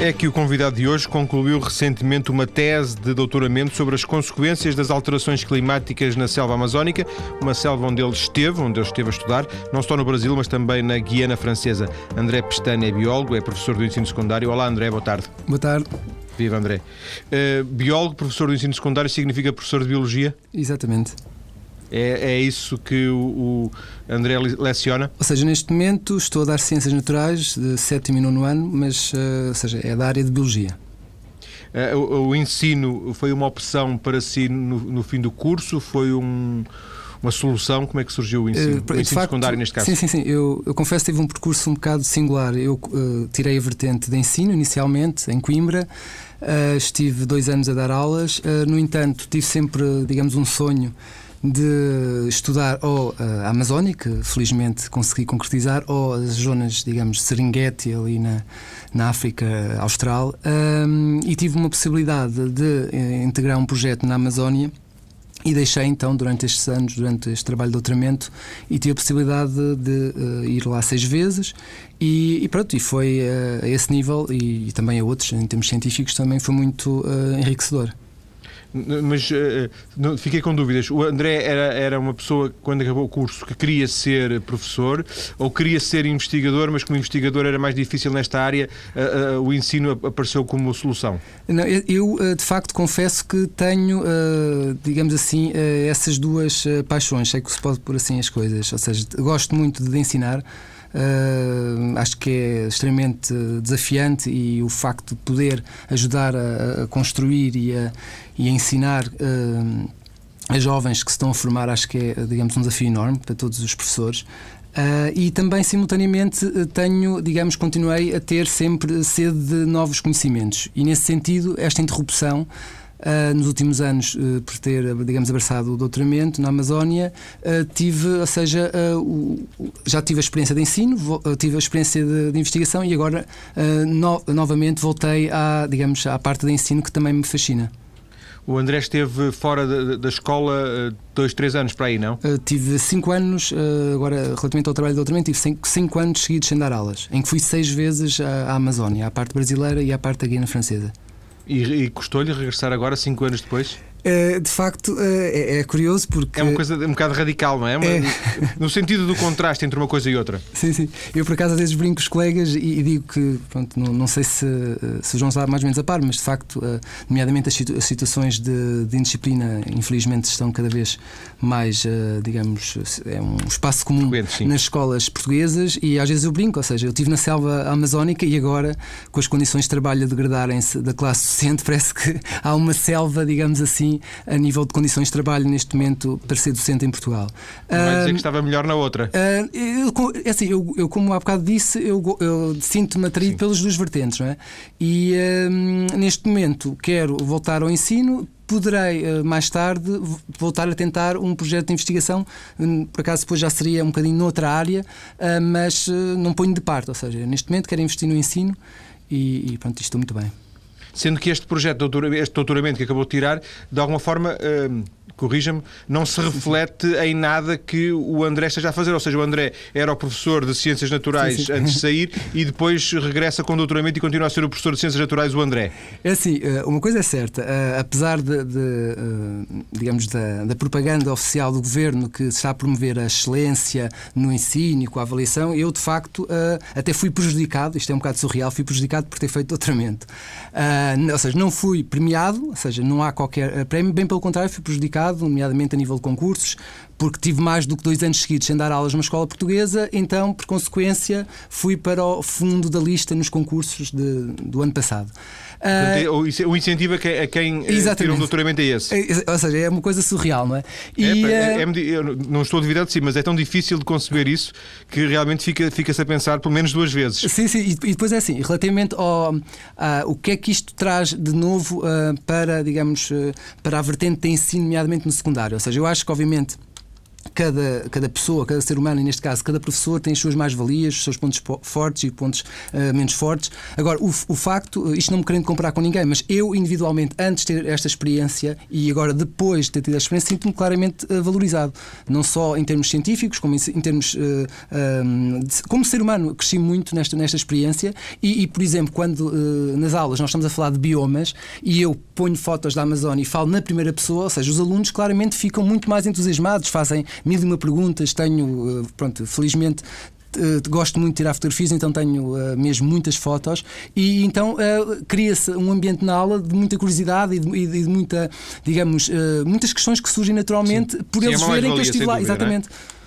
É que o convidado de hoje concluiu recentemente uma tese de doutoramento sobre as consequências das alterações climáticas na selva amazónica, uma selva onde ele esteve, onde ele esteve a estudar, não só no Brasil, mas também na Guiana Francesa. André Pestana é biólogo, é professor do ensino secundário. Olá, André, boa tarde. Boa tarde. Viva, André. Uh, biólogo, professor do ensino secundário, significa professor de biologia? Exatamente. É, é isso que o, o, André leciona? Ou seja, neste momento estou a dar Ciências Naturais de sétimo e nono ano, mas uh, ou seja, é da área de Biologia. Uh, o, o, ensino foi uma opção para si no, no fim do curso? Foi um, uma solução? Como é que surgiu o ensino, uh, o ensino facto, secundário neste caso? Sim, sim, sim. Eu, eu confesso que tive um percurso um bocado singular. Eu tirei a vertente de ensino inicialmente em Coimbra. estive dois anos a dar aulas. no entanto, tive sempre, digamos, um sonho de estudar ou a Amazónia, que felizmente consegui concretizar, ou as zonas, digamos, Serengeti, ali na, na África Austral, um, e tive uma possibilidade de eh, integrar um projeto na Amazónia. E deixei então, durante estes anos, durante este trabalho de doutoramento, e tive a possibilidade de, de uh, ir lá seis vezes. E, e pronto, e foi uh, a esse nível, e, e, também a outros, em termos científicos, também foi muito uh, enriquecedor. Mas uh, fiquei com dúvidas. O André era, era uma pessoa, quando acabou o curso, que queria ser professor ou queria ser investigador, mas como investigador era mais difícil nesta área, o ensino apareceu como solução? Não, eu, de facto, confesso que tenho, digamos assim, essas duas paixões. Sei que se pode pôr assim as coisas. Ou seja, gosto muito de ensinar. Uh, acho que é extremamente desafiante e o facto de poder ajudar a, a construir e a, e a ensinar uh, jovens que se estão a formar, acho que é, digamos, um desafio enorme para todos os professores. Uh, e também, simultaneamente, tenho, digamos, continuei a ter sempre sede de novos conhecimentos. E, nesse sentido, esta interrupção Uh, nos últimos anos, uh, por ter, digamos, abraçado o doutoramento na Amazónia, uh, tive, ou seja, o, já tive a experiência de ensino, tive a experiência de, de investigação e agora no, novamente voltei à, digamos, à parte de ensino que também me fascina. O André esteve fora da, da escola dois, três anos para aí, não? tive cinco anos, agora relativamente ao trabalho de doutoramento, tive cinco, cinco anos seguidos sem dar aulas, em que fui seis vezes à, à Amazónia, à parte brasileira e à parte da Guiana Francesa. E, e custou-lhe regressar agora, cinco anos depois? Uh, de facto, uh, é, é, curioso porque. É uma coisa um bocado radical, não é? Uma, é... No sentido do contraste entre uma coisa e outra. Sim, sim. Eu, por acaso, às vezes brinco com os colegas e, e digo que, pronto, não, não sei se, se o João está mais ou menos a par, mas de facto, uh, nomeadamente as, situ as situações de, de, indisciplina, infelizmente, estão cada vez mais, digamos, é um espaço comum nas escolas portuguesas e às vezes eu brinco, ou seja, eu estive na selva amazónica e agora, com as condições de trabalho a degradarem-se da classe docente, parece que há uma selva, digamos assim a nível de condições de trabalho neste momento para ser docente em Portugal. Não vai dizer que estava melhor na outra? Eu, é assim, eu, eu, como há bocado disse, eu, eu sinto-me atraído pelas duas vertentes, não é? E neste momento quero voltar ao ensino, poderei mais tarde voltar a tentar um projeto de investigação, hum, por acaso depois já seria um bocadinho noutra área, mas não ponho de parte, ou seja, neste momento quero investir no ensino e, e pronto, estou muito bem. Sendo que este projeto, este doutoramento que acabou de tirar, de alguma forma, uh, corrija-me, não se reflete em nada que o André esteja a fazer. Ou seja, o André era o professor de Ciências Naturais sim, sim. antes de sair e depois regressa com doutoramento e continua a ser o professor de Ciências Naturais, o André. É assim, eh, uma coisa é certa, uh, apesar de, de uh, digamos, da, da, propaganda oficial do governo que está a promover a excelência no ensino e com a avaliação, eu de facto até fui prejudicado, isto é um bocado surreal, fui prejudicado por ter feito doutoramento. ou seja, não fui premiado, ou seja, não há qualquer prémio, bem pelo contrário, fui prejudicado, nomeadamente a nível de concursos, porque tive mais do que dois anos seguidos sem dar aulas numa escola portuguesa, então, por consequência, fui para o fundo da lista nos concursos de, do ano passado. Uh, o incentivo a quem, a quem eh, tira um doutoramento é esse. É, ou seja, é uma coisa surreal, não é? E, é, é, é, eu não estou a duvidar de si, mas é tão difícil de conceber isso que realmente fica-se fica a pensar pelo menos duas vezes. Sim, sim, e, depois é assim, relativamente ao uh, o que é que isto traz de novo uh, para, digamos, para a vertente de ensino, nomeadamente no secundário. Ou seja, eu acho que, obviamente, cada, cada pessoa, cada ser humano, e neste caso cada professor, tem as suas mais-valias, os seus pontos fortes e pontos uh, menos fortes. Agora, o, o facto, isto não me querendo comparar com ninguém, mas eu individualmente, antes de ter esta experiência e agora depois de ter tido a experiência, sinto-me claramente uh, valorizado. Não só em termos científicos, como em, em termos. Uh, de, como ser humano, cresci muito nesta, nesta experiência e, e por exemplo, quando nas aulas nós estamos a falar de biomas e eu ponho fotos da Amazônia e falo na primeira pessoa, ou seja, os alunos claramente ficam muito mais entusiasmados, fazem mil e uma perguntas, tenho, pronto, felizmente gosto muito de tirar fotografias, então tenho uh, mesmo muitas fotos e então uh, cria-se um ambiente na aula de muita curiosidade e de, e de muita, digamos, uh, muitas questões que surgem naturalmente Sim. por Sim, eles é verem que eu estive lá. Dúvida, é? Exatamente. É?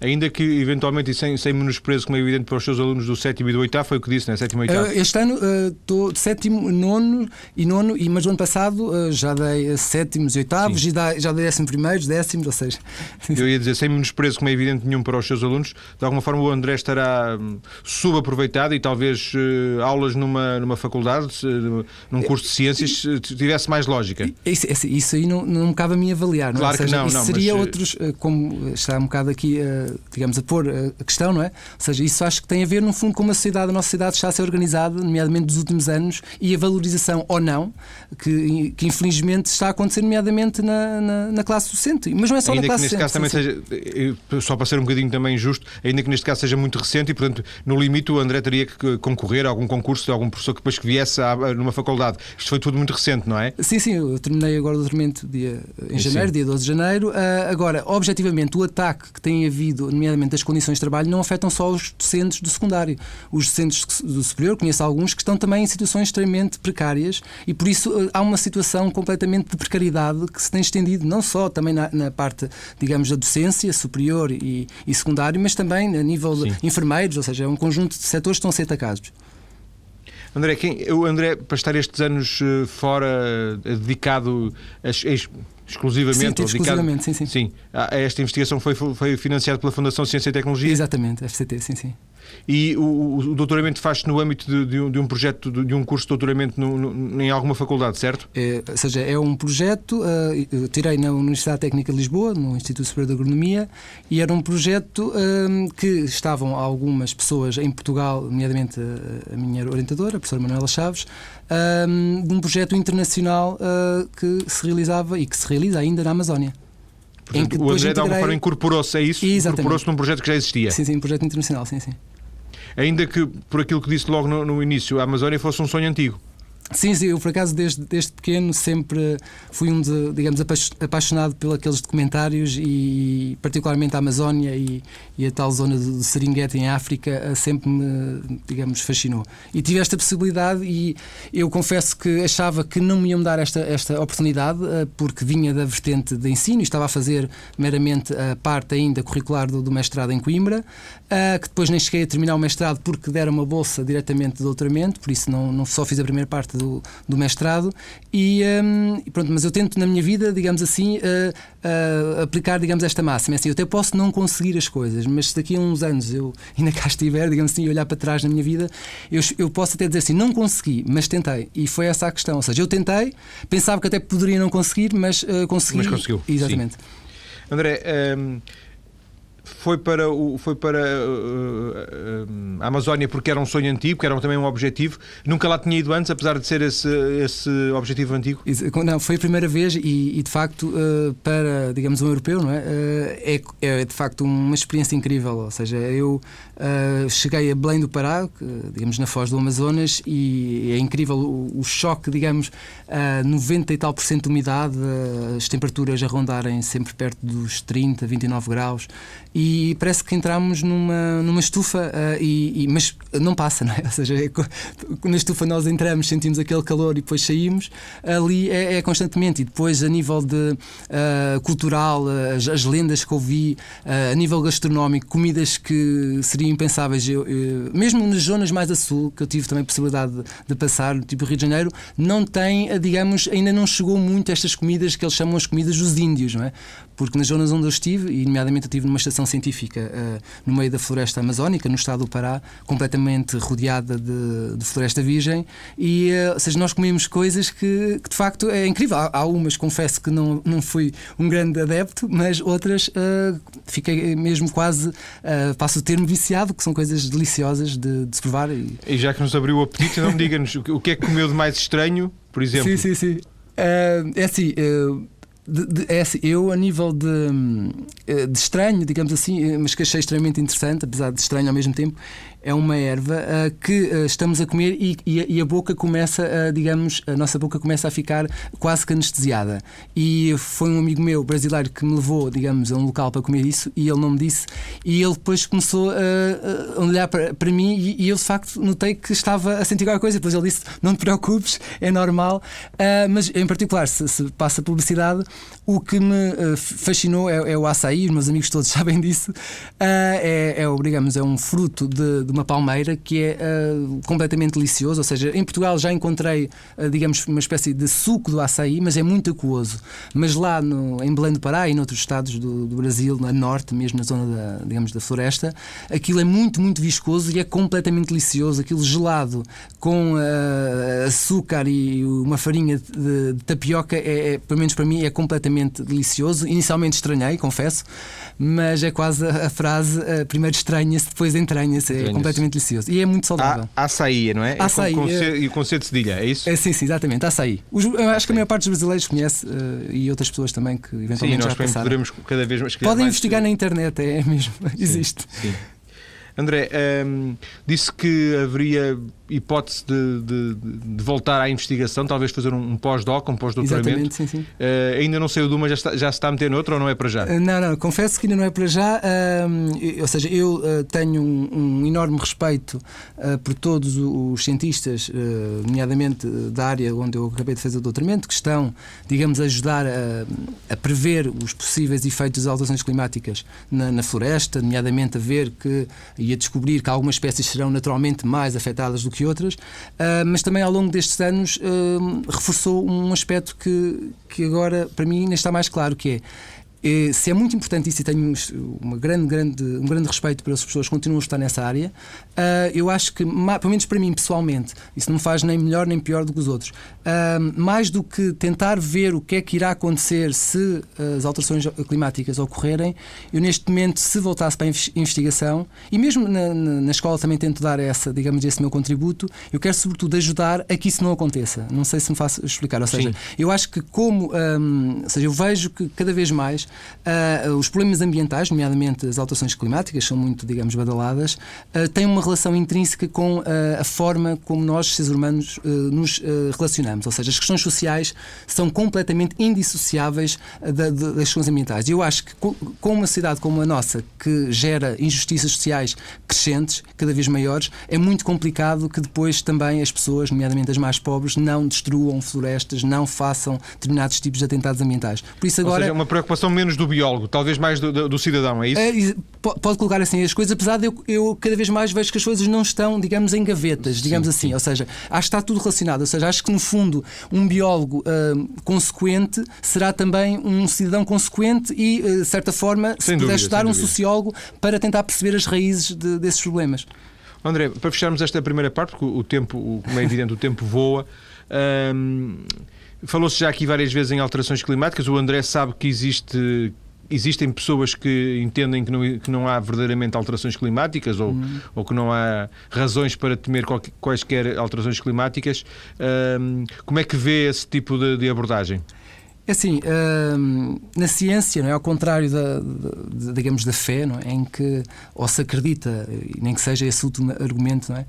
Ainda que, eventualmente, e sem, sem menosprezo, como é evidente para os seus alunos do sétimo e do oitavo, foi o que disse, né? Sétimo e oitavo. Uh, este ano estou uh, de sétimo, nono e nono, e, mas no ano passado uh, já dei sétimos e oitavos Sim. e já dei décimo primeiros, décimos, ou seja. Eu ia dizer, sem menosprezo, como é evidente nenhum para os seus alunos, de alguma forma o André estará hum, subaproveitado e talvez aulas numa, numa faculdade, num curso de ciências, tivesse mais lógica. Isso, isso aí não, não me cabe a mim avaliar, não é? Claro seja, que não, não. Seria mas... outros, como está um bocado aqui digamos, a pôr a questão, não é? Ou seja, isso acho que tem a ver, no fundo, com uma sociedade, a nossa sociedade está a ser organizada, nomeadamente dos últimos anos, e a valorização ou não, que, que infelizmente está a acontecer, nomeadamente na, na, na classe docente. Mas não é só ainda na classe que neste docente. Caso também seja, só para ser um bocadinho também justo, ainda que neste caso seja muito recente e, portanto, no limite o André teria que concorrer a algum concurso de algum professor que depois que viesse a, numa faculdade. Isto foi tudo muito recente, não é? Sim, sim, eu terminei agora o doutoramento dia, em janeiro, sim. dia 12 de janeiro. Uh, agora, objetivamente, o ataque que tem havido, nomeadamente das condições de trabalho não afetam só os docentes do secundário. Os docentes do superior, conheço alguns que estão também em situações extremamente precárias e por isso eh, há uma situação completamente de precariedade que se tem estendido não só também na, na parte, digamos, da docência superior e, e secundário, mas também a nível Sim. de enfermeiros, ou seja, é um conjunto de setores que estão a ser atacados. André, quem, o André, para estar estes anos eh, fora, eh, dedicado a, a exclusivamente, sim, exclusivamente sim, sim. sim. Esta investigação foi, foi financiada pela Fundação Ciência e Tecnologia? Exatamente, FCT, sim, sim. E o, o doutoramento faz-se no âmbito de, de, um, de, um, projeto, de, um curso de doutoramento no, no, em alguma faculdade, certo? É, ou seja, é um projeto, uh, tirei na Universidade Técnica de Lisboa, no Instituto Superior de Agronomia, e era um projeto uh, que estavam algumas pessoas em Portugal, nomeadamente a, a minha orientadora, a professora Manuela Chaves, um, de um projeto internacional uh, que se realizava e que se realiza ainda na Amazónia. Portanto, o André, de alguma forma, incorporou-se a isso? Incorporou-se num projeto que já existia? Sim, sim, um projeto internacional, sim, sim. Ainda que, por aquilo que disse logo no, no início, a Amazónia fosse um sonho antigo. Sim, sim, eu por acaso desde, desde pequeno sempre fui um de, digamos, apaixonado pelos documentários e particularmente a Amazónia e, e a tal zona de Serengeti em África eh, sempre me, digamos, fascinou. E tive esta possibilidade e eu confesso que achava que não me iam dar esta, esta oportunidade eh, porque vinha da vertente de ensino e estava a fazer meramente a parte ainda curricular do, do mestrado em Coimbra, eh, que depois nem cheguei a terminar o mestrado porque deram uma bolsa diretamente de doutoramento, por isso não, não só fiz a primeira parte do, do mestrado. E um, pronto, mas eu tento na minha vida, digamos assim, uh, uh, aplicar, digamos, esta máxima. É assim, eu até posso não conseguir as coisas, mas se daqui a uns anos eu ainda cá estiver, digamos assim, olhar para trás na minha vida, eu, eu posso até dizer assim, não consegui, mas tentei. E foi essa a questão. Ou seja, eu tentei, pensava que até poderia não conseguir, mas uh, consegui. Mas conseguiu. Exatamente. Sim. André, um foi para, o, foi para uh, a Amazónia porque era um sonho antigo, que era também um objetivo. Nunca lá tinha ido antes, apesar de ser esse, esse objetivo antigo? Não, foi a primeira vez e, e de facto, uh, para, digamos, um europeu, não é? é? é? de facto uma experiência incrível. Ou seja, eu cheguei a Belém do Pará, digamos, na foz do Amazonas, e é incrível o, o choque, digamos, a 90 e tal por cento de umidade, as temperaturas a rondarem sempre perto dos 30, 29 graus e parece que entramos numa, numa estufa, uh, e, e, mas não passa, não é? Ou seja, é, na estufa nós entramos, sentimos aquele calor e depois saímos, ali é, é constantemente. E depois, a nível de uh, cultural, as, as, lendas que ouvi, a nível gastronómico, comidas que seriam impensáveis, eu, eu, mesmo nas zonas mais a sul, que eu tive também a possibilidade de, de passar, tipo Rio de Janeiro, não tem, digamos, ainda não chegou muito a estas comidas que eles chamam as comidas dos índios, não é? Porque nas zonas onde eu estive, e nomeadamente eu estive numa estação científica uh, no meio da floresta amazónica, no estado do Pará, completamente rodeada de, de floresta virgem. E, uh, ou seja, nós comemos coisas que, que de facto é incrível. Há, há, umas, confesso que não, não fui um grande adepto, mas outras uh, fiquei mesmo quase, passo o termo viciado, que são coisas deliciosas de, de se provar. E... e já que nos abriu o apetite, então diga-nos o que é que comeu de mais estranho, por exemplo? Sim, sim, sim. é assim. De, de, é assim, eu a nível de, de estranho, digamos assim, mas que achei extremamente interessante, apesar de estranho ao mesmo tempo, é uma erva uh, que uh, estamos a comer e, e, a boca começa, a, digamos, a nossa boca começa a ficar quase que anestesiada. E foi um amigo meu brasileiro que me levou, digamos, a um local para comer isso e ele não me disse. E ele depois começou a, olhar para, para mim e, e, eu de facto notei que estava a sentir qualquer coisa. Depois ele disse: Não te preocupes, é normal. Uh, mas em particular, se, se, passa publicidade, o que me fascinou é, é, o açaí, os meus amigos todos sabem disso. é, é, digamos, é um fruto de de uma palmeira que é uh, completamente delicioso. Ou seja, em Portugal já encontrei, uh, digamos, uma espécie de suco do açaí, mas é muito aquoso. Mas lá no, em Belém do Pará e noutros estados do, do Brasil, no norte, mesmo na zona da, digamos, da floresta, aquilo é muito, muito viscoso e é completamente delicioso. Aquilo gelado com uh, açúcar e uma farinha de, de tapioca, é, é, pelo menos para mim, é completamente delicioso. Inicialmente estranhei, confesso, mas é quase a, a frase: primeiro estranha-se, depois entranha-se. É completamente delicioso. E é muito saudável. A, açaí, não é? é açaí. É com, com é... E com C de cedilha, é isso? É, sim, sim, exatamente. Açaí. Os, eu acho que a maior parte dos brasileiros conhece uh, e outras pessoas também que eventualmente sim, já passaram. poderemos cada vez mais Podem investigar na internet, é mesmo. Sim, Existe. Sim. André, um, disse que haveria hipótese de, de, de, voltar à investigação, talvez fazer um, um pós-doc, um pós-doutoramento. Exatamente, sim, sim. Uh, ainda não saiu de uma, já, está, já se está a meter noutra ou não é para já? Uh, não, não, confesso que ainda não é para já. Uh, ou seja, eu tenho um, um, enorme respeito por todos os cientistas, nomeadamente da área onde eu acabei de fazer o doutoramento, que estão, digamos, a ajudar a, a prever os possíveis efeitos das alterações climáticas na, na floresta, nomeadamente a ver que e a descobrir que algumas espécies serão naturalmente mais afetadas do que outras, uh, mas também ao longo destes anos uh, reforçou um aspecto que, que agora para mim ainda está mais claro, que é se é muito importante isso e tenho uma grande, grande, um grande respeito pelas pessoas que continuam a estar nessa área, uh, eu acho que, pelo menos para mim pessoalmente, isso não me faz nem melhor nem pior do que os outros. Mais do que tentar ver o que é que irá acontecer se as alterações climáticas ocorrerem, eu neste momento, se voltasse para a investigação, e mesmo na, na, escola também tento dar essa, digamos, esse meu contributo, eu quero sobretudo ajudar a que isso não aconteça. Não sei se me faço explicar. Ou seja, Sim. eu acho que como, ou seja, eu vejo que cada vez mais Uh, os problemas ambientais, nomeadamente as alterações climáticas, são muito, digamos, badaladas, uh, têm uma relação intrínseca com uh, a forma como nós, seres humanos, nos relacionamos. Ou seja, as questões sociais são completamente indissociáveis da, das questões ambientais. E eu acho que com uma sociedade como a nossa, que gera injustiças sociais crescentes, cada vez maiores, é muito complicado que depois também as pessoas, nomeadamente as mais pobres, não destruam florestas, não façam determinados tipos de atentados ambientais. Por isso agora... Ou seja, é uma preocupação menos do biólogo, talvez mais do, do, do cidadão, é isso? É, pode colocar assim as coisas, apesar de eu, eu, cada vez mais vejo que as coisas não estão, digamos, em gavetas, digamos sim, assim. Sim. Ou seja, acho que está tudo relacionado. Ou seja, acho que no fundo um biólogo uh, consequente será também um cidadão consequente e, uh, de certa forma, sem se dúvida, puder estudar um sociólogo para tentar perceber as raízes de, desses problemas. André, para fecharmos esta primeira parte, porque o tempo, como é evidente, o tempo voa. Um, Falou-se já aqui várias vezes em alterações climáticas. O André sabe que existe existem pessoas que entendem que não, que não há verdadeiramente alterações climáticas ou, ou que não há razões para temer quaisquer alterações climáticas. Um, como é que vê esse tipo de, de abordagem? É assim, hum, na ciência, não é? ao contrário da, da, digamos, da fé, não é? em que ou se acredita, nem que seja esse último argumento, não é?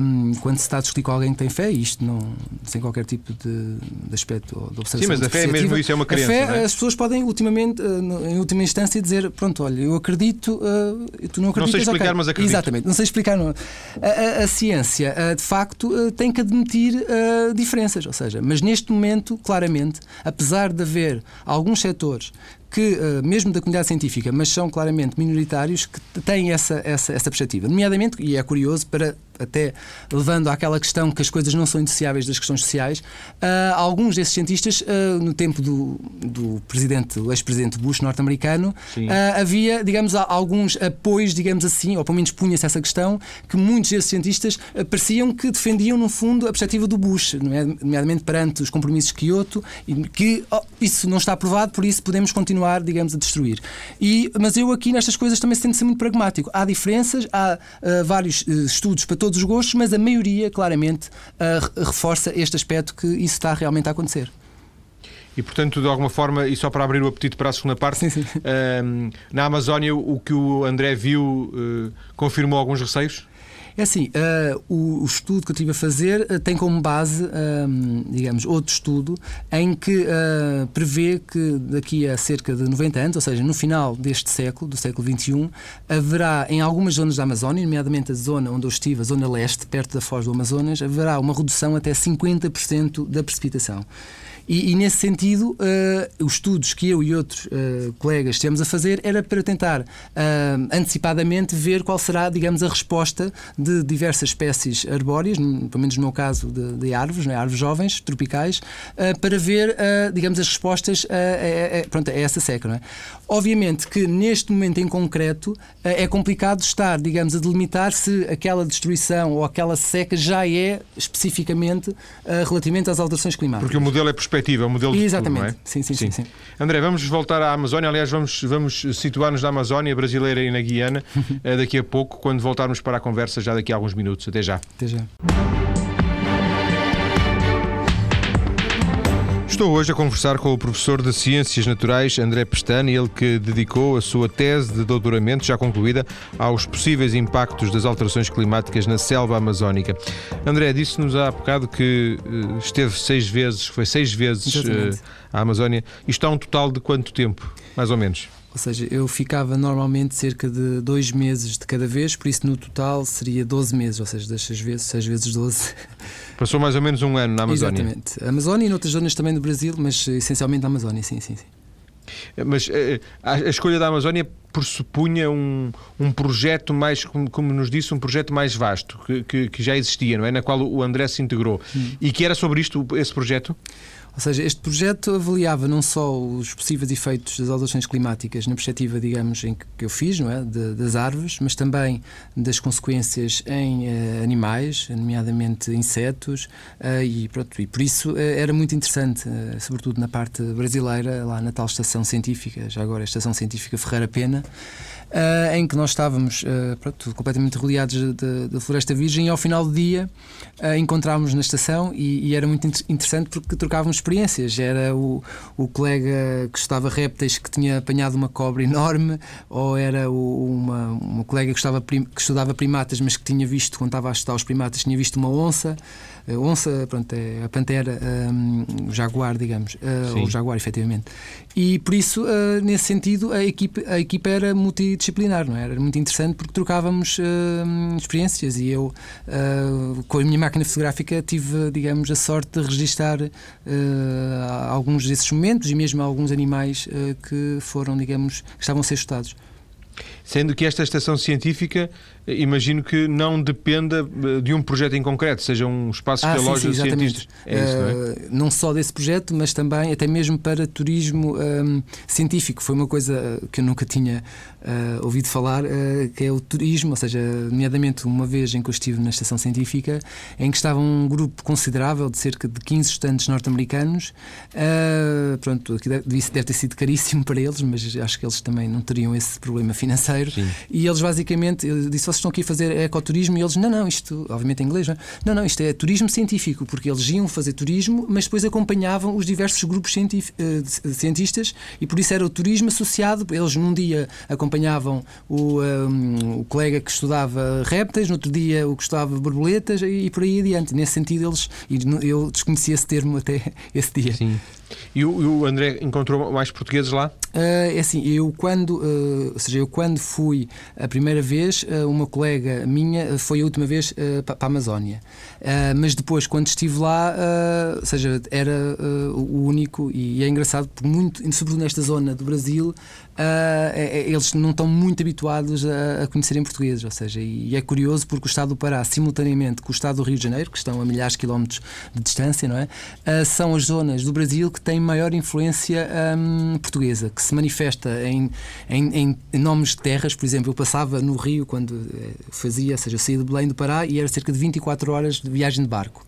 Hum, quando se está a discutir com alguém que tem fé, isto não, sem qualquer tipo de, de aspecto ou de observação. Sim, mas a fé é mesmo isso, é uma crença. A fé, é? as pessoas podem, ultimamente, eh, em última instância, dizer: pronto, olha, eu acredito, uh, tu não acreditas. Não sei explicar, okay. mas acredito. Exatamente, não sei explicar. Não. A, a, a ciência, uh, de facto, tem que admitir diferenças, ou seja, mas neste momento, claramente, apesar apesar de haver alguns setores que, uh, mesmo da comunidade científica, mas são claramente minoritários, que têm essa, essa, essa perspectiva. Nomeadamente, e é curioso, para até levando àquela questão que as coisas não são indissociáveis das questões sociais, uh, alguns desses cientistas, uh, no tempo do, do presidente, ex-presidente Bush norte-americano, uh, havia, digamos, alguns apoios, digamos assim, ou pelo menos punha-se essa questão, que muitos desses cientistas pareciam que defendiam, no fundo, a perspectiva do Bush, nomeadamente perante os compromissos de Kyoto, e que oh, isso não está aprovado, por isso podemos continuar, digamos, a destruir. E, mas eu aqui nestas coisas também tento ser muito pragmático. Há diferenças, há vários estudos para todos os gostos, mas a maioria claramente uh, reforça este aspecto que isso está realmente a acontecer. E, portanto, de alguma forma, e só para abrir o apetite para a segunda parte, sim, sim. Uh, na Amazónia o que o André viu uh, confirmou alguns receios? É assim, uh, o, o, estudo que eu estive a fazer uh, tem como base, uh, digamos, outro estudo em que prevê que daqui a cerca de 90 anos, ou seja, no final deste século, do século XXI, haverá em algumas zonas da Amazónia, nomeadamente a zona onde eu estive, a zona leste, perto da foz do Amazonas, haverá uma redução até 50% da precipitação. E, e nesse sentido, uh, os estudos que eu e outros uh, colegas estivemos a fazer era para tentar uh, antecipadamente ver qual será, digamos, a resposta de diversas espécies arbóreas, pelo menos no meu caso de, de árvores, né, árvores jovens, tropicais, para ver, digamos, as respostas a, a, a, pronto, a essa seca. É? Obviamente que neste momento em concreto é complicado estar, digamos, a delimitar se aquela destruição ou aquela seca já é especificamente relativamente às alterações climáticas. Porque o modelo é perspectiva perspectiva, o modelo Exatamente. de futuro, sim, sim, sim, sim, André, vamos voltar à Amazónia. Aliás, vamos, vamos situar-nos na Amazónia brasileira e na Guiana eh, daqui a pouco, quando voltarmos para a conversa, já daqui a alguns minutos. Até já. Até já. Estou hoje a conversar com o professor de Ciências Naturais André Pestana, ele que dedicou a sua tese de doutoramento, já concluída, aos possíveis impactos das alterações climáticas na selva amazónica. André, disse-nos há bocado que eh, esteve seis vezes, foi seis vezes uh, à Amazónia. Isto há um total de quanto tempo, mais ou menos? Ou seja, eu ficava normalmente cerca de dois meses de cada vez, por isso no total seria 12 meses, ou seja, das seis vezes, seis vezes 12. Passou mais ou menos um ano na Amazónia. Exatamente. A Amazónia e noutras zonas também do Brasil, mas essencialmente na Amazónia, sim, sim, sim. Mas eh, a, a, escolha da Amazónia pressupunha um, um projeto mais, como, como, nos disse, um projeto mais vasto, que, que, que, já existia, não é? Na qual o André se integrou. Hum. E que era sobre isto, esse projeto? Ou seja, este projeto avaliava não só os possíveis efeitos das alterações climáticas na perspectiva, digamos, em que eu fiz, não é? De, das árvores, mas também das consequências em uh, animais, nomeadamente insetos, uh, e, pronto, e por isso uh, era muito interessante, sobretudo na parte brasileira, lá na tal estação científica, já agora a Estação Científica Ferreira Pena, uh, em que nós estávamos uh, pronto, completamente rodeados da Floresta Virgem e ao final do dia uh, encontrámos na estação e, e, era muito interessante porque trocávamos experiências. Era o, o colega que estava répteis que tinha apanhado uma cobra enorme, ou era o, uma, uma colega que, estava, que estudava primatas, mas que tinha visto, quando estava a estudar os primatas, tinha visto uma onça. A onça, pronto, é a pantera, um, o jaguar, digamos, uh, o jaguar, efetivamente. E por isso, uh, nesse sentido, a equipe, a equipe era multidisciplinar, não é? Era muito interessante porque trocávamos uh, experiências e eu, com a minha máquina fotográfica, tive, digamos, a sorte de registar alguns desses momentos e mesmo alguns animais que foram, digamos, que estavam a ser estudados. Sendo que esta estação científica imagino que não dependa eh, de um projeto em concreto, seja um espaço ah, relógio sim, sim, cientistas. É isso, não, é? Uh, não só desse projeto, mas também até mesmo para turismo um, ehm, científico. Foi uma coisa eh, que eu nunca tinha uh, ouvido falar, uh, que é o turismo, ou seja, nomeadamente uma vez em que eu estive na estação científica, em que estava um grupo considerável de cerca de 15 estudantes norte-americanos. pronto, deve, deve ter sido caríssimo para eles, mas acho que eles também não teriam esse problema financeiro. Sim. E eles basicamente, eu disse, estão aqui a fazer ecoturismo e eles, não, não, isto, obviamente em inglês, não, é? não, não, isto é turismo científico, porque eles iam fazer turismo, mas depois acompanhavam os diversos grupos uh, cientistas e por isso era o turismo associado. Eles num dia acompanhavam o, um, ehm, o colega que estudava répteis, no outro dia o que estudava borboletas e, e por aí adiante. Nesse sentido, eles, eu desconhecia esse termo até esse dia. Sim. E o, o, André encontrou mais portugueses lá? Uh, é assim, eu quando, uh, ou seja, eu quando fui a primeira vez, uh, uma colega minha foi a última vez para a Amazónia. mas depois, quando estive lá, ou seja, era o único, e é engraçado, porque muito, sobretudo nesta zona do Brasil, eles não estão muito habituados a, a conhecerem portugueses, ou seja, e, é curioso porque o Estado do Pará, simultaneamente com o Estado do Rio de Janeiro, que estão a milhares de quilómetros de distância, não é? são as zonas do Brasil que têm maior influência um, portuguesa que se manifesta em, em, em, nomes de terras. Por exemplo, eu passava no Rio quando eh, fazia, ou seja, eu saía de Belém do Pará e era cerca de 24 horas de viagem de barco.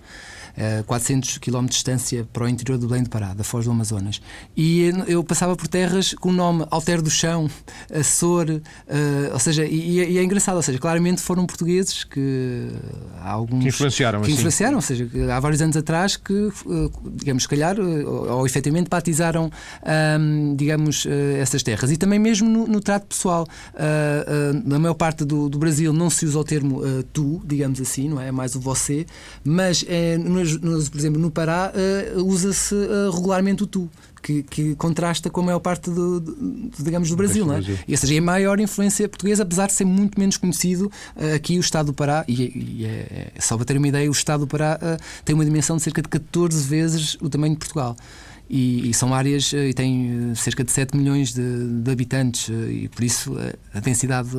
400 eh, km de distância para o interior do Belém de Pará, da Foz do Amazonas. E eu passava por terras com o nome Alter do Chão, Açor, uh, ou seja, e, e, é engraçado, ou seja, claramente foram portugueses que há alguns que influenciaram, que assim. influenciaram, ou seja, há vários anos atrás que, digamos, se calhar, ou, ou efetivamente batizaram, digamos, essas terras. E também mesmo no, no trato pessoal. Uh, uh, na maior parte do, do, Brasil não se usa o termo tu, digamos assim, não é? É mais o você, mas é, por exemplo, no Pará uh, usa-se uh, regularmente o tu. Que, que, contrasta com a maior parte do, do digamos do Brasil, não é? E, ou seja, é a maior influência portuguesa, apesar de ser muito menos conhecido uh, aqui o Estado do Pará, e, e é, é, só para ter uma ideia, o Estado do Pará tem uma dimensão de cerca de 14 vezes o tamanho de Portugal. E, e, são áreas e tem cerca de 7 milhões de, de, habitantes e por isso a densidade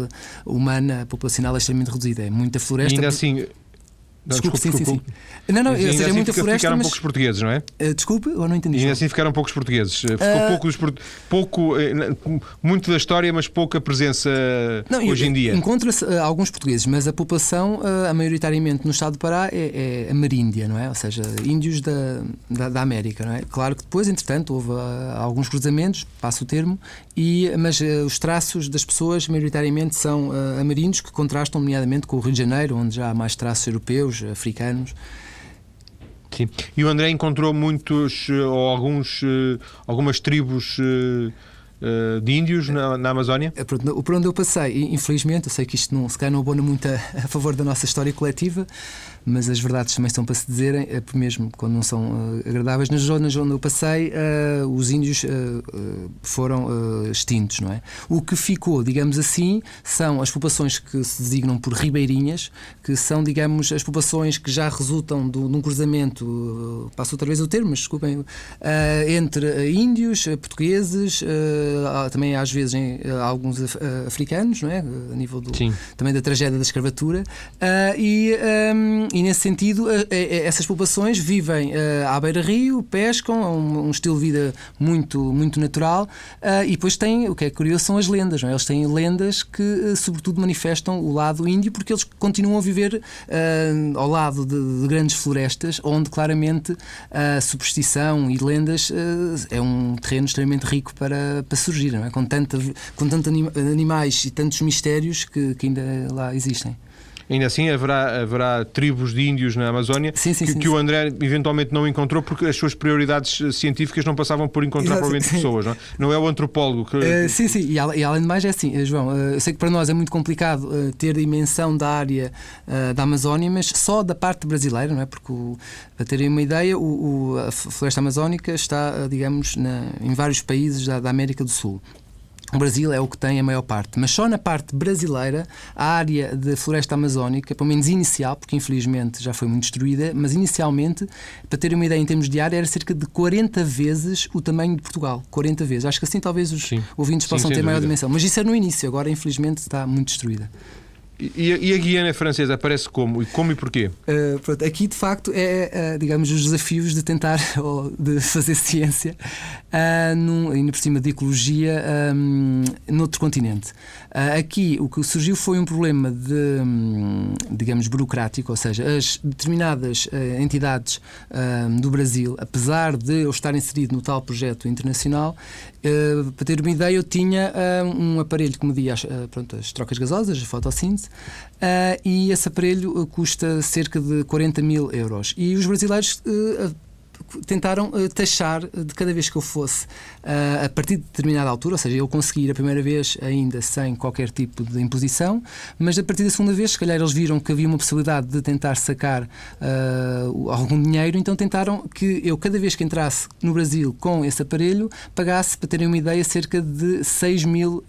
humana populacional é extremamente reduzida. É muita floresta. E ainda assim, Desculpe, sim, sim, sim. Não, não, ou seja, assim muita floresta. Ficaram mas... poucos portugueses, não é? Uh, desculpe, ou não entendi. E assim ficaram poucos portugueses. Eh, ficou uh... pouco, dos, pouco muito da história, mas pouca presença não, hoje em dia. Encontra-se uh, alguns portugueses, mas a população, a maioritariamente no estado do Pará, é, é ameríndia, não é? Ou seja, índios da, da, da, América, não é? Claro que depois, entretanto, houve alguns cruzamentos, passo o termo, e, mas os traços das pessoas, maioritariamente, são ameríndios que contrastam, nomeadamente, com o Rio de Janeiro, onde já há mais traços europeus africanos. Sim. E o André encontrou muitos eh, ou alguns eh, algumas tribos eh, de índios na, na Amazónia? Por onde eu passei, infelizmente, eu sei que isto não, se calhar não abona muito a, a favor da nossa história coletiva, mas as verdades também estão para se dizerem, é mesmo quando não são uh, agradáveis. Nas zonas onde eu passei, uh, os índios uh, foram extintos, não é? O que ficou, digamos assim, são as populações que se designam por ribeirinhas, que são, digamos, as populações que já resultam do, de um cruzamento, passo outra vez o termo, mas desculpem, entre índios, portugueses, também às vezes em, alguns africanos, não é? A nível do, também da tragédia da escravatura, e um, e nesse sentido, essas populações vivem eh, à beira-rio, pescam, um, um, estilo de vida muito, muito natural eh, e depois têm, o que é curioso, são as lendas. Não é? Eles têm lendas que, eh, sobretudo, manifestam o lado índio porque eles continuam a viver ao lado de, de grandes florestas onde claramente a superstição e lendas é um terreno extremamente rico para, para surgir, não é? com, tanta, com tantos animais e tantos mistérios que, que ainda lá existem. Ainda assim, haverá, haverá tribos de índios na Amazónia sim, sim, que, sim, que o André eventualmente não encontrou porque as suas prioridades científicas não passavam por encontrar provavelmente pessoas, não é? Não é o antropólogo que. Uh, sim, sim, e, e, além de mais é assim, eh, João, eu sei que para nós é muito complicado ter dimensão da área da Amazónia, mas só da parte brasileira, não é? Porque, o, para terem uma ideia, o, o, a floresta amazónica está, digamos, na, em vários países da, da América do Sul. O Brasil é o que tem a maior parte, mas só na parte brasileira a área de floresta amazónica, pelo menos inicial, porque infelizmente já foi muito destruída, mas inicialmente, para terem uma ideia em termos de área, era cerca de 40 vezes o tamanho de Portugal. 40 vezes. Acho que assim talvez os sim. ouvintes possam sim, ter maior dimensão. Mas isso era no início, agora infelizmente está muito destruída. E, e, a Guiana Francesa aparece como? E como e porquê? Uh, pronto, aqui de facto é, uh, digamos, os desafios de tentar ou de fazer ciência uh, num, ainda por cima de ecologia um, noutro continente. Uh, aqui o que surgiu foi um problema de, um, digamos, burocrático, ou seja, as determinadas entidades do Brasil, apesar de eu estar inserido no tal projeto internacional, para ter uma ideia, eu tinha um aparelho que media as, pronto, as trocas gasosas, a fotossíntese, Uh, e esse aparelho custa cerca de 40 mil euros. E os brasileiros uh, tentaram uh, taxar de cada vez que eu fosse uh, a partir de determinada altura, ou seja, eu consegui a primeira vez ainda sem qualquer tipo de imposição, mas a partir da segunda vez, se calhar eles viram que havia uma possibilidade de tentar sacar uh, algum dinheiro, então tentaram que eu, cada vez que entrasse no Brasil com esse aparelho, pagasse, para terem uma ideia, cerca de 6 mil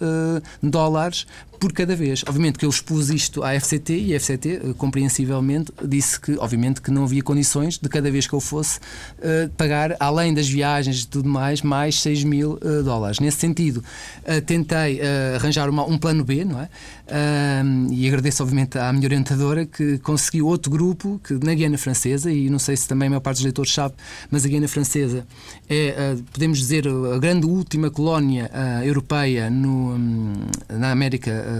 dólares por cada vez. Obviamente que eu expus isto à FCT e a FCT, eh, compreensivelmente, disse que, obviamente, que não havia condições de cada vez que eu fosse uh, pagar, além das viagens e tudo mais, mais 6 mil uh, dólares. Nesse sentido, uh, tentei arranjar uma, um plano B, não é? e agradeço, obviamente, à minha orientadora que conseguiu outro grupo que na Guiana Francesa, e não sei se também a maior parte dos leitores sabe, mas a Guiana Francesa é, podemos dizer, a grande última colónia europeia no, um, na América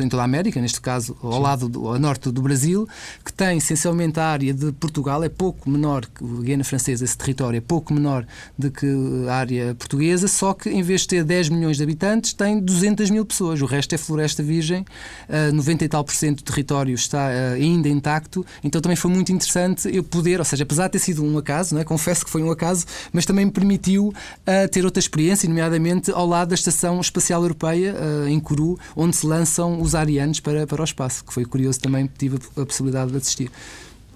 em toda a América, neste caso ao Sim. lado do, ao norte do Brasil, que tem essencialmente a área de Portugal, é pouco menor que a Guiana Francesa, esse território é pouco menor do que a área portuguesa, só que em vez de ter 10 milhões de habitantes, tem 200 mil pessoas. O resto é floresta virgem, 90 e tal por cento do território está ainda intacto, então também foi muito interessante eu poder, ou seja, apesar de ter sido um acaso, não é? confesso que foi um acaso, mas também me permitiu ter outra experiência, nomeadamente ao lado da Estação Espacial Europeia, em Kourou, onde se lançam os arianos para, para o espaço, que foi curioso também, tive a possibilidade de assistir.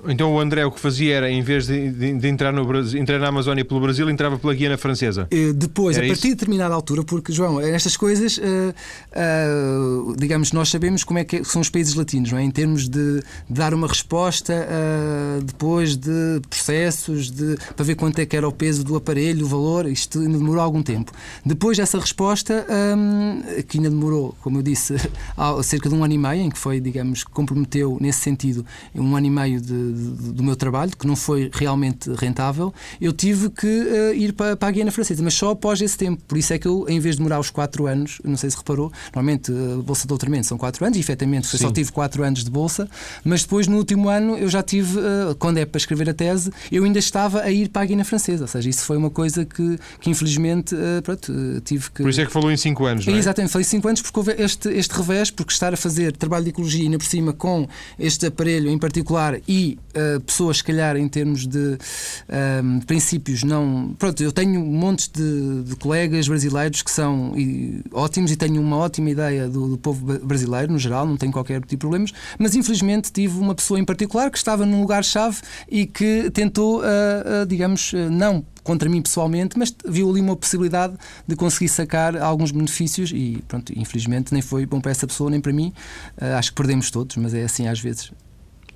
Então o André o que fazia era, em vez de, de, de entrar, no Brasil, entrar na Amazónia pelo Brasil, entrava pela Guiana Francesa? Eh, depois, era a partir isso? de determinada altura, porque, João, estas coisas, uh, uh, digamos, nós sabemos como é que são os países latinos, não é? em termos de, de dar uma resposta uh, depois de processos, de, para ver quanto é que era o peso do aparelho, o valor, isto demorou algum tempo. Depois dessa resposta, um, que ainda demorou, como eu disse, cerca de um ano e meio, em que foi, digamos, comprometeu nesse sentido um ano e meio de do meu trabalho, que não foi realmente rentável, eu tive que uh, ir para, para a Guiana Francesa, mas só após esse tempo. Por isso é que eu, em vez de demorar os 4 anos, não sei se reparou, normalmente a bolsa de doutoramento são 4 anos, e efetivamente só tive 4 anos de bolsa, mas depois no último ano eu já tive, uh, quando é para escrever a tese, eu ainda estava a ir para a Guiana Francesa, ou seja, isso foi uma coisa que, que infelizmente uh, pronto, tive que. Por isso é que falou em 5 anos, não é? Exatamente, falei 5 anos porque houve este, este revés, porque estar a fazer trabalho de ecologia ainda por cima com este aparelho em particular e uh, pessoas, se calhar, em termos de uh, princípios, não. Pronto, eu tenho montes de, de colegas brasileiros que são e, ótimos e tenho uma ótima ideia do, do, povo brasileiro, no geral, não tenho qualquer tipo de problemas, mas infelizmente tive uma pessoa em particular que estava num lugar-chave e que tentou, uh, digamos, não contra mim pessoalmente, mas viu ali uma possibilidade de conseguir sacar alguns benefícios e, pronto, infelizmente nem foi bom para essa pessoa nem para mim. Uh, acho que perdemos todos, mas é assim às vezes.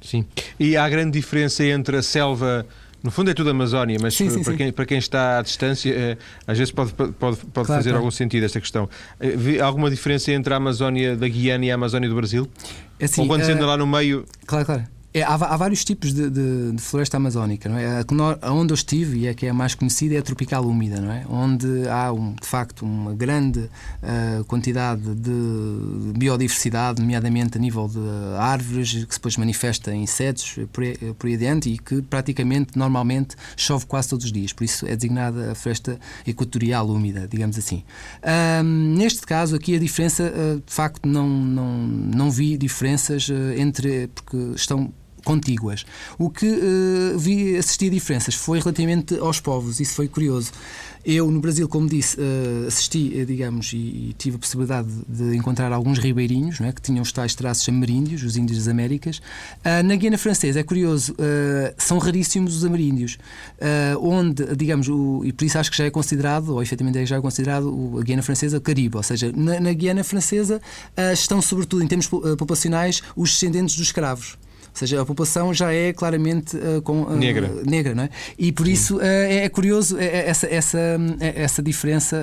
Sim. E há grande diferença entre a selva. No fundo é tudo Amazónia, mas sim, sim, para, sim. Quem, para quem está à distância, é, às vezes pode, pode, pode claro, fazer claro. algum sentido esta questão. Eh, há alguma diferença entre a Amazónia da Guiana e a Amazónia do Brasil? É assim, Ou quando uh, se anda lá no meio. Claro, claro. É, há, há, vários tipos de, de, de, floresta amazónica. Não é? A, onde eu estive, e é que é a mais conhecida, é a tropical úmida, não é? onde há um, de facto uma grande uh, quantidade de biodiversidade, nomeadamente a nível de árvores, que depois manifesta em insetos por, por aí adiante e que praticamente, normalmente, chove quase todos os dias. Por isso é designada a floresta equatorial úmida, digamos assim. Uh, neste caso aqui, a diferença, uh, de facto, não, não, não vi diferenças entre. porque estão contíguas. O que uh, vi assistir diferenças foi relativamente aos povos, isso foi curioso. Eu, no Brasil, como disse, uh, assisti, uh, digamos, e, e, tive a possibilidade de encontrar alguns ribeirinhos não é, que tinham os tais traços ameríndios, os índios das Américas. na Guiana Francesa, é curioso, são raríssimos os ameríndios, onde, digamos, o, e por isso acho que já é considerado, ou efetivamente é já é considerado a Guiana Francesa o Caribe, ou seja, na, na Guiana Francesa estão, sobretudo, em termos populacionais, os descendentes dos escravos. Ou seja, a população já é claramente uh, com, uh, negra. negra, não é? E por Sim. isso uh, é, é, curioso essa, essa, essa diferença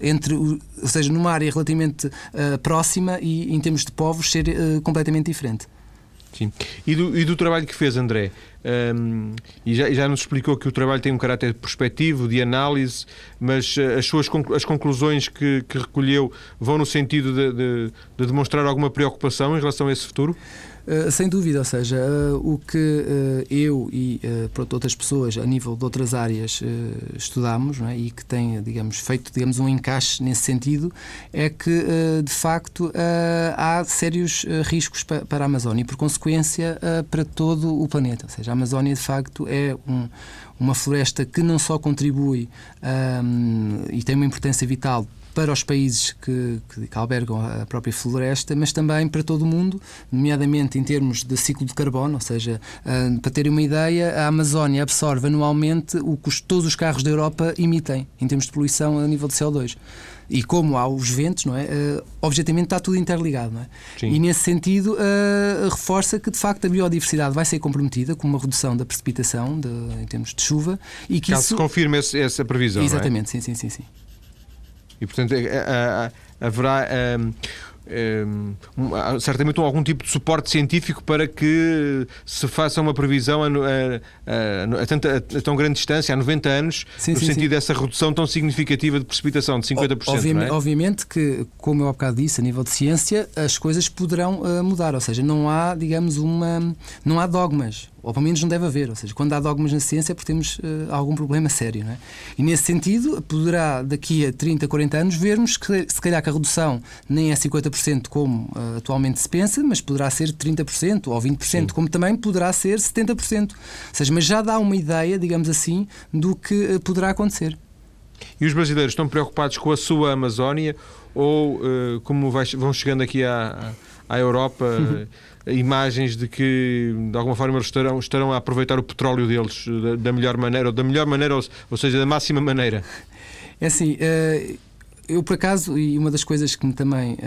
entre, o, ou seja, numa área relativamente próxima e em termos de povos ser completamente diferente. Sim. E do, e do, trabalho que fez, André? Um, e já, já, nos explicou que o trabalho tem um caráter prospectivo, de análise, mas as suas as conclusões que, que recolheu vão no sentido de, de, de demonstrar alguma preocupação em relação a esse futuro? Uh, sem dúvida, ou seja, uh, o que uh, eu e pronto, outras pessoas a nível de outras áreas estudamos é? e que têm, digamos, feito digamos, um encaixe nesse sentido é que, de facto, há sérios riscos pa para a Amazónia e, por consequência, para todo o planeta. Ou seja, a Amazónia, de facto, é um, uma floresta que não só contribui um, e tem uma importância vital para os países que, que, albergam a própria floresta, mas também para todo o mundo, nomeadamente em termos de ciclo de carbono, ou seja, uh, para terem uma ideia, a Amazónia absorve anualmente o que todos os carros da Europa emitem em termos de poluição a nível de CO2. E como há os ventos, não é? Uh, objetivamente está tudo interligado, não é? Sim. E nesse sentido uh, reforça que de facto a biodiversidade vai ser comprometida com uma redução da precipitação de, em termos de chuva e que Caso isso... se confirme essa previsão. É? Exatamente, é? sim, sim, sim, sim. E, portanto, é, é, haverá. Um, um, certamente algum tipo de suporte científico para que se faça uma previsão a, a, a, a, tanta, a tão grande distância, há 90 anos, sim, no sim, sentido sim. dessa redução tão significativa de precipitação, de 50%. Obviamente, é? obviamente que, como eu há bocado disse, a nível de ciência, as coisas poderão uh, mudar, ou seja, não há, digamos, uma. não há dogmas ou pelo menos não deve haver. Ou seja, quando há dogmas na ciência é porque temos uh, algum problema sério. Não é? E nesse sentido, poderá daqui a 30, 40 anos vermos que se calhar que a redução nem é 50% como uh, atualmente se pensa, mas poderá ser 30% ou 20%, Sim. como também poderá ser 70%. Ou seja, mas já dá uma ideia, digamos assim, do que uh, poderá acontecer. E os brasileiros estão preocupados com a sua Amazónia ou, como vai, vão chegando aqui à, à Europa. imagens de que de alguma forma eles estarão, estarão a aproveitar o petróleo deles da, da melhor maneira, ou da melhor maneira, ou, ou seja, da máxima maneira. É assim, uh, eu, por acaso, e uma das coisas que me também uh,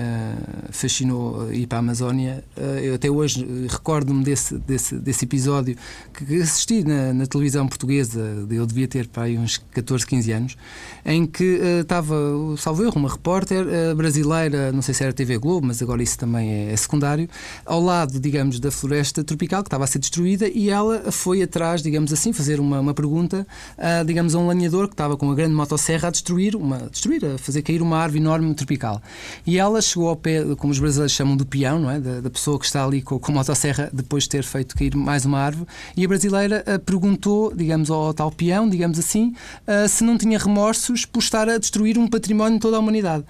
fascinou ir para a Amazónia, uh, eu até hoje recordo-me desse, desse, desse episódio que assisti na, na, televisão portuguesa, eu devia ter para aí uns 14, 15 anos, em que uh, estava, salvo erro, uma repórter brasileira, não sei se era TV Globo, mas agora isso também é, é, secundário, ao lado, digamos, da floresta tropical que estava a ser destruída e ela foi atrás, digamos assim, fazer uma, uma pergunta, digamos, a um lanhador que estava com uma grande motosserra a destruir, uma, destruir, a fazer cair uma árvore enorme tropical. E ela chegou ao pé, como os brasileiros chamam do peão, não é? Da, da pessoa que está ali com, com a motosserra depois de ter feito cair mais uma árvore. E a brasileira uh, perguntou, digamos, ao tal peão, digamos assim, uh, se não tinha remorsos por estar a destruir um património de toda a humanidade.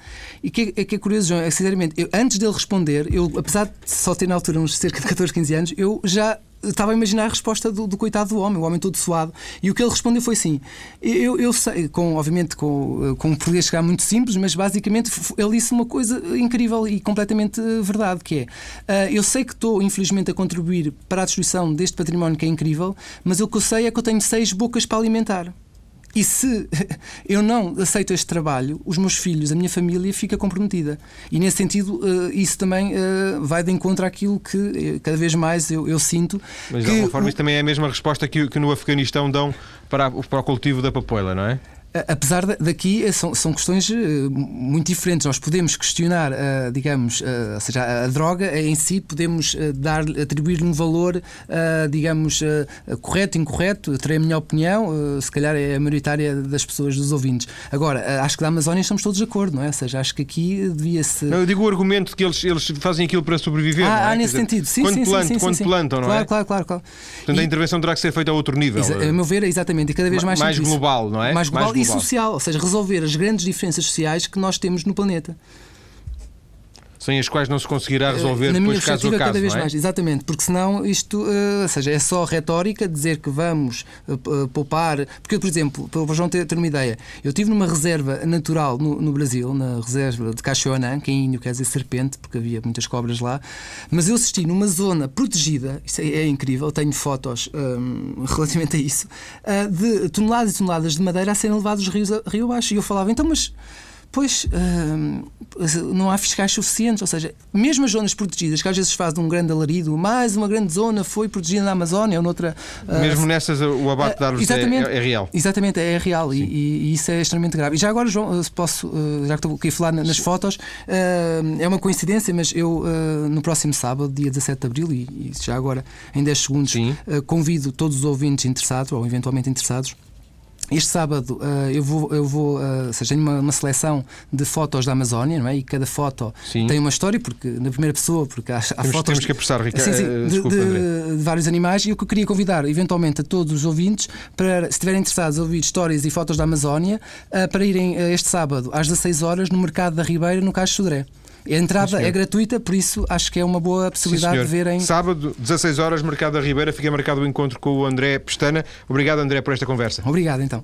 E que, é, que é curioso, João, é sinceramente, eu, antes dele responder, eu, apesar de só ter na altura uns cerca de 14, 15 anos, eu já estava a imaginar a resposta do, do, coitado do homem, o homem todo suado. E o que ele respondeu foi assim: eu, eu sei, com, obviamente com, com um português chegar muito simples, mas basicamente ele disse uma coisa incrível e completamente verdade, que é uh, eu sei que estou, infelizmente, a contribuir para a destruição deste património que é incrível, mas o que eu sei é que eu tenho seis bocas para alimentar. E se eu não aceito este trabalho, os meus filhos, a minha família fica comprometida. E nesse sentido, eh, isso também eh, vai de encontro àquilo que eh, cada vez mais eu, eu sinto. Mas de alguma forma, isso também é a mesma resposta que, que no Afeganistão dão para, para o cultivo da papoila, não é? Apesar daqui eh, são, são questões eh, muito diferentes. Nós podemos questionar, eh, digamos, ou seja, a droga em si, podemos dar, atribuir-lhe um valor, digamos, correto, incorreto. Terei a minha opinião, se calhar é a maioritária das pessoas, dos ouvintes. Agora, acho que da Amazónia estamos todos de acordo, não é? Ou seja, acho que aqui devia-se. Eu digo o argumento de que eles, eles fazem aquilo para sobreviver. Ah, é? ah nesse dizer, sentido, sim, quando sim, plantam, sim, quando sim, plantam, não claro, é? Claro, claro, claro. Portanto, e... a intervenção terá que ser feita a outro nível. A meu ver, exatamente, e cada vez mais Mais global, não é? Mais global, mais global. E social, ou seja, resolver as grandes diferenças sociais que nós temos no planeta sem as quais não se conseguirá resolver Na depois caso a caso, cada vez é? mais, exatamente, porque senão isto, uh, ou seja, é só retórica dizer que vamos uh, poupar, porque por exemplo, para o João ter, ter, uma ideia, eu estive numa reserva natural no, no Brasil, na reserva de Cachoanã, que em índio quer dizer serpente, porque havia muitas cobras lá, mas eu assisti numa zona protegida, isso é, é incrível, tenho fotos um, relativamente a isso, de toneladas e toneladas de madeira a serem a, rio abaixo, e eu falava, então mas Pois uh, não há fiscais suficientes, ou seja, mesmo as zonas protegidas, que às vezes fazem um grande alarido, mais uma grande zona foi protegida na Amazónia ou noutra. Uh, mesmo nessas, o abate de árvores é, é, real. Exatamente, é real e, e, isso é extremamente grave. E já agora, João, se posso, uh, já que estou aqui a falar nas Sim. fotos, é uma coincidência, mas eu no próximo sábado, dia 17 de abril, e, e já agora em 10 segundos, convido todos os ouvintes interessados ou eventualmente interessados este sábado uh, eu vou, eu vou uh, seja, tenho uma, uma, seleção de fotos da Amazónia, não é? E cada foto sim. tem uma história, porque na primeira pessoa, porque há, há temos, fotos. Temos que apressar, Ricardo. Sim, sim, de, Desculpa, de, de, vários animais. E o que eu queria convidar, eventualmente, a todos os ouvintes, para, se estiverem interessados, a ouvir histórias e fotos da Amazónia, uh, para irem este sábado às 16 horas no Mercado da Ribeira, no Caixo Sodré. A entrada é gratuita, por isso acho que é uma boa possibilidade Sim, de verem. Sábado, 16 horas, Mercado da Ribeira, fica marcado o encontro com o André Pestana. Obrigado, André, por esta conversa. Obrigado, então.